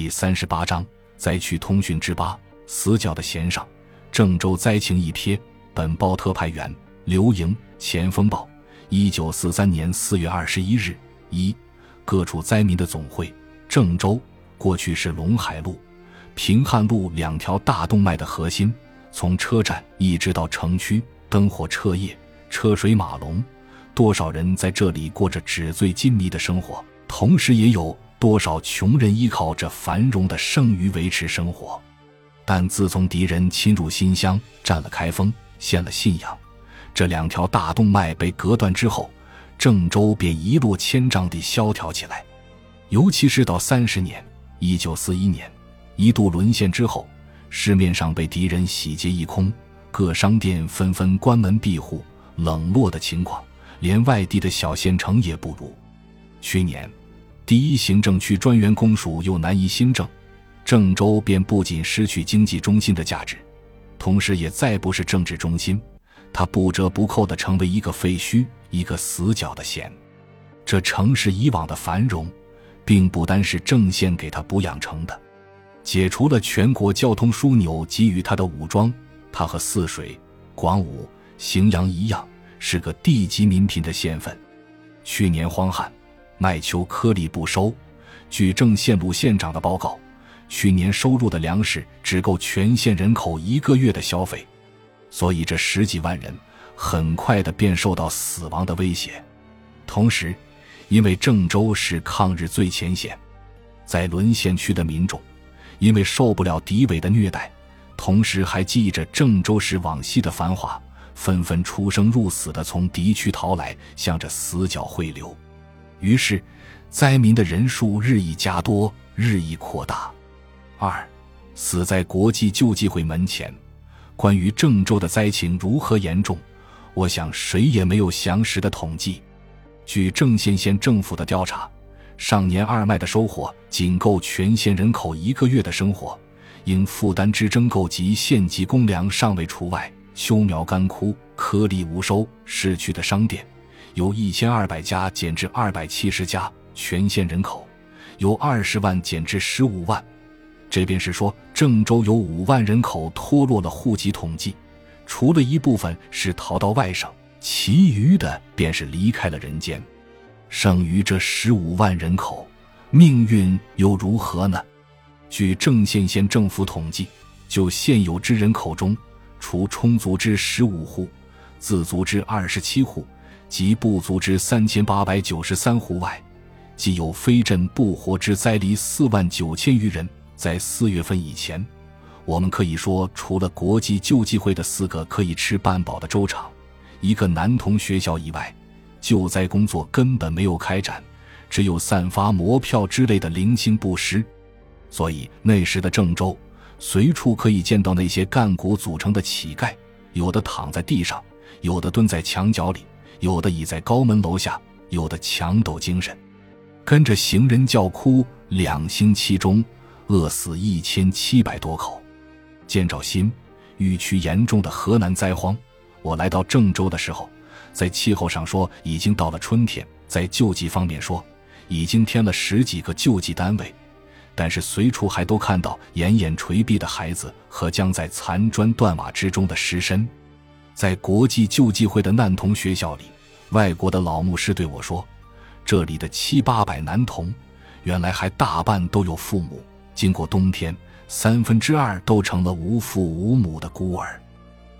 第三十八章灾区通讯之八死角的弦上，郑州灾情一瞥。本报特派员刘莹，前锋报，一九四三年四月二十一日。一各处灾民的总会。郑州过去是陇海路、平汉路两条大动脉的核心，从车站一直到城区，灯火彻夜，车水马龙，多少人在这里过着纸醉金迷的生活，同时也有。多少穷人依靠着繁荣的剩余维持生活，但自从敌人侵入新乡、占了开封、献了信阳，这两条大动脉被隔断之后，郑州便一落千丈地萧条起来。尤其是到三十年（一九四一年）一度沦陷之后，市面上被敌人洗劫一空，各商店纷纷关门闭户，冷落的情况，连外地的小县城也不如。去年。第一行政区专员公署又难移新政，郑州便不仅失去经济中心的价值，同时也再不是政治中心，它不折不扣地成为一个废墟，一个死角的县。这城市以往的繁荣，并不单是郑县给它补养成的，解除了全国交通枢纽给予它的武装，它和泗水、广武、荥阳一样，是个地级民贫的县份。去年荒旱。麦秋颗粒不收，据郑县鲁县长的报告，去年收入的粮食只够全县人口一个月的消费，所以这十几万人很快的便受到死亡的威胁。同时，因为郑州是抗日最前线，在沦陷区的民众，因为受不了敌伪的虐待，同时还记着郑州市往昔的繁华，纷纷出生入死的从敌区逃来，向着死角汇流。于是，灾民的人数日益加多，日益扩大。二，死在国际救济会门前。关于郑州的灾情如何严重，我想谁也没有详实的统计。据郑县县政府的调查，上年二麦的收获仅够全县人口一个月的生活，因负担之征购及县级公粮尚未除外。秋苗干枯，颗粒无收，市区的商店。由一千二百家减至二百七十家，全县人口由二十万减至十五万，这便是说郑州有五万人口脱落了户籍统计，除了一部分是逃到外省，其余的便是离开了人间。剩余这十五万人口，命运又如何呢？据郑县县政府统计，就现有之人口中，除充足之十五户，自足之二十七户。及不足之三千八百九十三户外，既有非震不活之灾离四万九千余人。在四月份以前，我们可以说，除了国际救济会的四个可以吃半饱的粥厂，一个男童学校以外，救灾工作根本没有开展，只有散发馍票之类的零星布施。所以那时的郑州，随处可以见到那些干骨组成的乞丐，有的躺在地上，有的蹲在墙角里。有的倚在高门楼下，有的强抖精神，跟着行人叫哭。两星期中，饿死一千七百多口。见着新预区严重的河南灾荒，我来到郑州的时候，在气候上说已经到了春天，在救济方面说已经添了十几个救济单位，但是随处还都看到奄奄垂毙的孩子和将在残砖断瓦之中的尸身。在国际救济会的难童学校里，外国的老牧师对我说：“这里的七八百男童，原来还大半都有父母，经过冬天，三分之二都成了无父无母的孤儿。”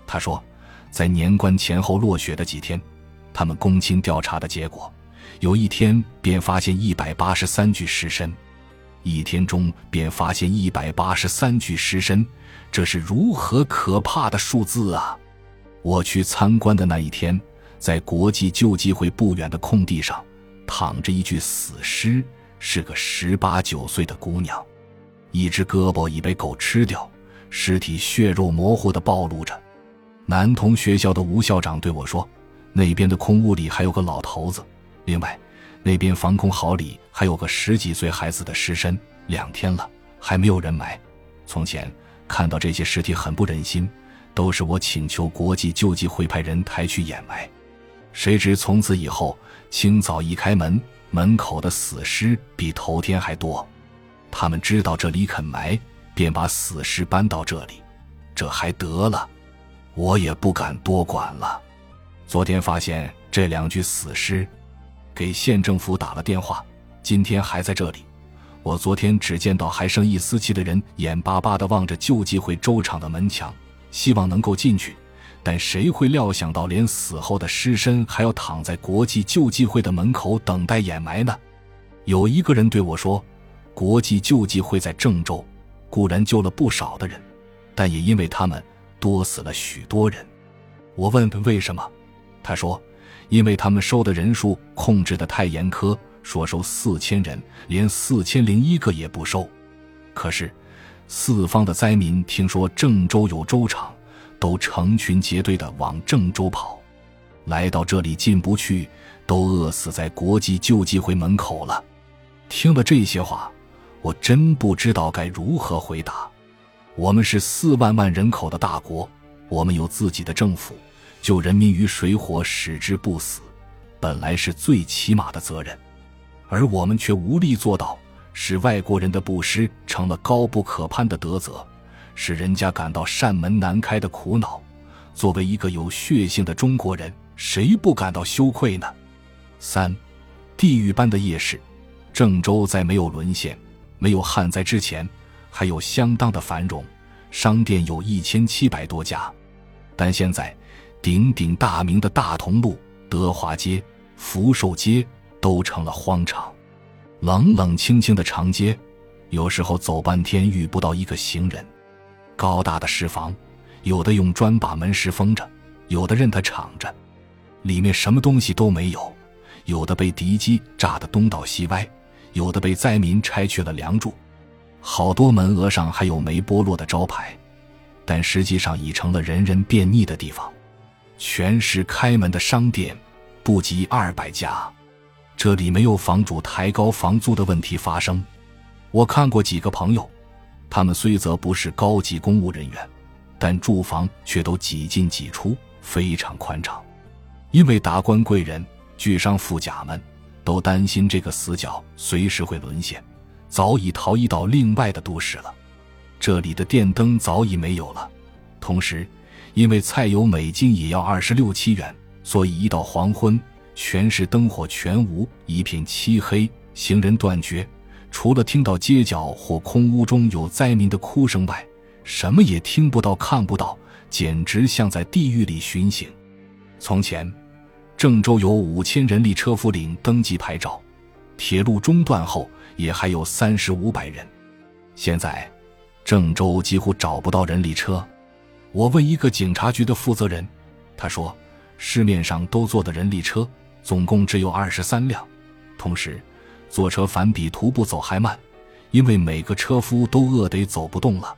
他说，在年关前后落雪的几天，他们公亲调查的结果，有一天便发现一百八十三具尸身，一天中便发现一百八十三具尸身，这是如何可怕的数字啊！我去参观的那一天，在国际救济会不远的空地上，躺着一具死尸，是个十八九岁的姑娘，一只胳膊已被狗吃掉，尸体血肉模糊的暴露着。男童学校的吴校长对我说：“那边的空屋里还有个老头子，另外，那边防空壕里还有个十几岁孩子的尸身，两天了还没有人埋。从前看到这些尸体很不忍心。”都是我请求国际救济会派人抬去掩埋，谁知从此以后，清早一开门，门口的死尸比头天还多。他们知道这里肯埋，便把死尸搬到这里。这还得了？我也不敢多管了。昨天发现这两具死尸，给县政府打了电话，今天还在这里。我昨天只见到还剩一丝气的人，眼巴巴地望着救济会粥厂的门墙，希望能够进去。但谁会料想到，连死后的尸身还要躺在国际救济会的门口等待掩埋呢？有一个人对我说：“国际救济会在郑州，固然救了不少的人，但也因为他们多死了许多人。”我问为什么，他说：“因为他们收的人数控制的太严苛。”说收四千人，连四千零一个也不收。可是，四方的灾民听说郑州有粥厂，都成群结队的往郑州跑。来到这里进不去，都饿死在国际救济会门口了。听了这些话，我真不知道该如何回答。我们是四万万人口的大国，我们有自己的政府，救人民于水火，使之不死，本来是最起码的责任。而我们却无力做到，使外国人的布施成了高不可攀的德泽，使人家感到扇门难开的苦恼。作为一个有血性的中国人，谁不感到羞愧呢？三，地狱般的夜市，郑州在没有沦陷、没有旱灾之前，还有相当的繁荣，商店有一千七百多家。但现在，鼎鼎大名的大同路、德华街、福寿街。都成了荒场，冷冷清清的长街，有时候走半天遇不到一个行人。高大的石房，有的用砖把门石封着，有的任它敞着，里面什么东西都没有；有的被敌机炸得东倒西歪，有的被灾民拆去了梁柱。好多门额上还有没剥落的招牌，但实际上已成了人人便溺的地方。全市开门的商店，不及二百家。这里没有房主抬高房租的问题发生。我看过几个朋友，他们虽则不是高级公务人员，但住房却都几进几出，非常宽敞。因为达官贵人、巨商富贾们都担心这个死角随时会沦陷，早已逃逸到另外的都市了。这里的电灯早已没有了。同时，因为菜油每斤也要二十六七元，所以一到黄昏。全市灯火全无，一片漆黑，行人断绝。除了听到街角或空屋中有灾民的哭声外，什么也听不到、看不到，简直像在地狱里巡行。从前，郑州有五千人力车夫领登记牌照，铁路中断后也还有三十五百人。现在，郑州几乎找不到人力车。我问一个警察局的负责人，他说，市面上都坐的人力车。总共只有二十三辆，同时，坐车反比徒步走还慢，因为每个车夫都饿得走不动了。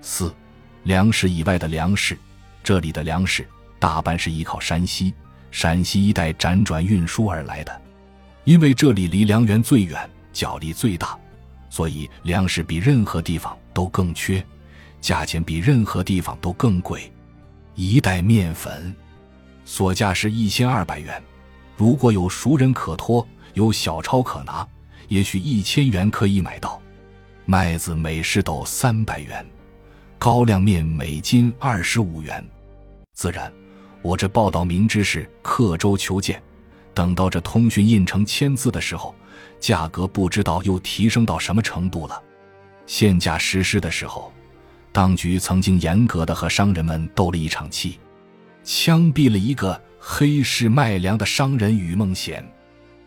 四，粮食以外的粮食，这里的粮食大半是依靠山西、陕西一带辗转运输而来的，因为这里离粮源最远，角力最大，所以粮食比任何地方都更缺，价钱比任何地方都更贵。一袋面粉，所价是一千二百元。如果有熟人可托，有小钞可拿，也许一千元可以买到。麦子每石斗三百元，高粱面每斤二十五元。自然，我这报道明知是刻舟求剑，等到这通讯印成签字的时候，价格不知道又提升到什么程度了。限价实施的时候，当局曾经严格的和商人们斗了一场气，枪毙了一个。黑市卖粮的商人于梦贤，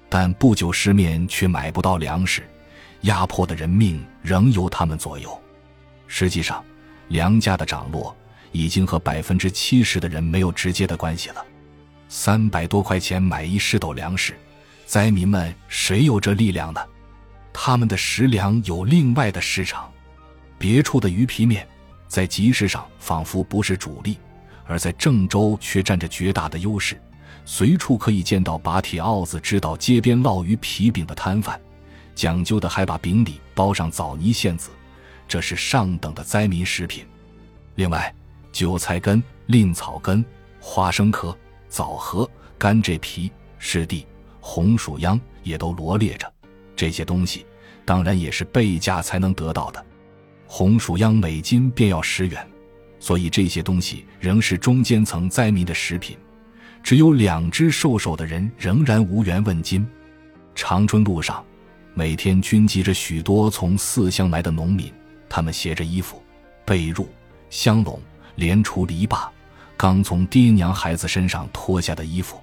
但不久市面却买不到粮食，压迫的人命仍由他们左右。实际上，粮价的涨落已经和百分之七十的人没有直接的关系了。三百多块钱买一石斗粮食，灾民们谁有这力量呢？他们的食粮有另外的市场，别处的鱼皮面在集市上仿佛不是主力。而在郑州却占着绝大的优势，随处可以见到把铁鏊子支到街边烙鱼皮饼的摊贩，讲究的还把饼里包上枣泥馅子，这是上等的灾民食品。另外，韭菜根、蔺草根、花生壳、枣核、甘蔗皮、湿地、红薯秧也都罗列着。这些东西当然也是倍价才能得到的。红薯秧每斤便要十元，所以这些东西仍是中间层灾民的食品。只有两只瘦手的人仍然无缘问津。长春路上，每天均集着许多从四乡来的农民，他们携着衣服、被褥、香笼、连除篱笆，刚从爹娘孩子身上脱下的衣服，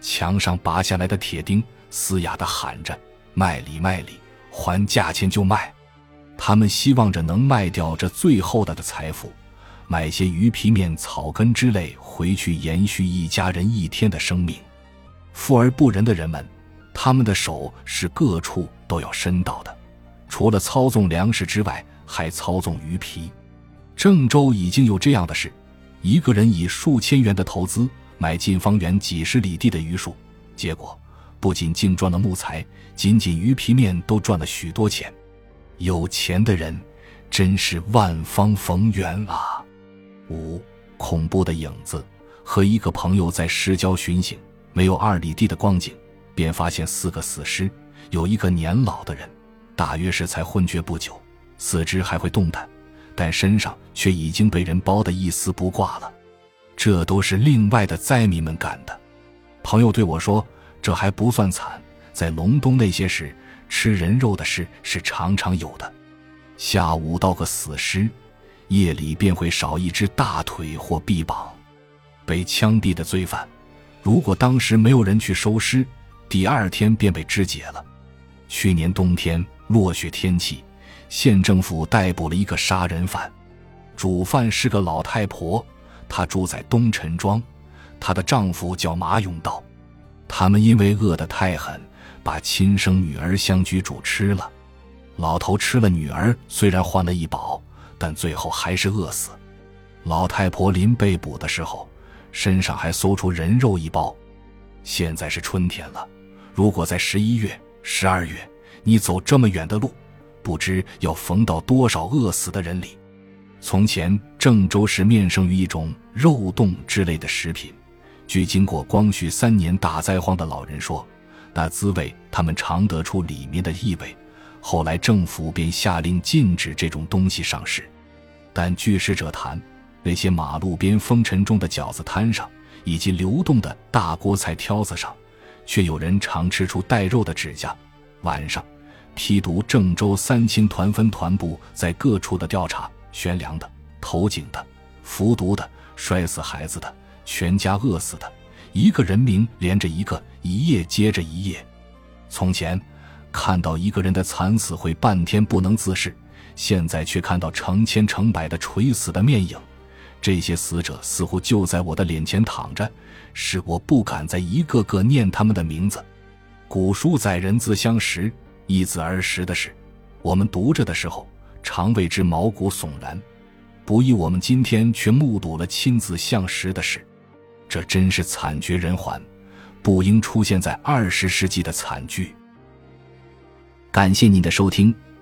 墙上拔下来的铁钉，嘶哑地喊着：“卖里卖里，还价钱就卖。”他们希望着能卖掉这最后的的财富，买些鱼皮面、草根之类回去，延续一家人一天的生命。富而不仁的人们。他们的手是各处都要伸到的，除了操纵粮食之外，还操纵鱼皮。郑州已经有这样的事：一个人以数千元的投资买进方圆几十里地的榆树，结果不仅净赚了木材，仅仅鱼皮面都赚了许多钱。有钱的人真是万方逢源啊！恐怖的影子和一个朋友在市郊巡行，没有二里地的光景。便发现四个死尸，有一个年老的人，大约是才昏厥不久，四肢还会动弹，但身上却已经被人包得一丝不挂了。这都是另外的灾民们干的。朋友对我说：“这还不算惨，在隆冬那些时，吃人肉的事是常常有的。下午到个死尸，夜里便会少一只大腿或臂膀。被枪毙的罪犯，如果当时没有人去收尸。”第二天便被肢解了。去年冬天落雪天气，县政府逮捕了一个杀人犯，主犯是个老太婆，她住在东陈庄，她的丈夫叫马永道。他们因为饿得太狠，把亲生女儿相举煮吃了。老头吃了女儿，虽然换了一饱，但最后还是饿死。老太婆临被捕的时候，身上还搜出人肉一包。现在是春天了。如果在十一月、十二月，你走这么远的路，不知要逢到多少饿死的人里。从前郑州市面生于一种肉冻之类的食品，据经过光绪三年大灾荒的老人说，那滋味他们尝得出里面的异味。后来政府便下令禁止这种东西上市。但据使者谈，那些马路边风尘中的饺子摊上，以及流动的大锅菜挑子上。却有人常吃出带肉的指甲。晚上，批读郑州三亲团分团部在各处的调查：悬梁的、投井的、服毒的、摔死孩子的、全家饿死的，一个人名连着一个，一夜接着一夜。从前看到一个人的惨死会半天不能自视，现在却看到成千成百的垂死的面影。这些死者似乎就在我的脸前躺着。是我不敢再一个个念他们的名字。古书载人自相识，一子而食的事，我们读着的时候，常为之毛骨悚然。不意我们今天却目睹了亲子相识的事，这真是惨绝人寰，不应出现在二十世纪的惨剧。感谢您的收听，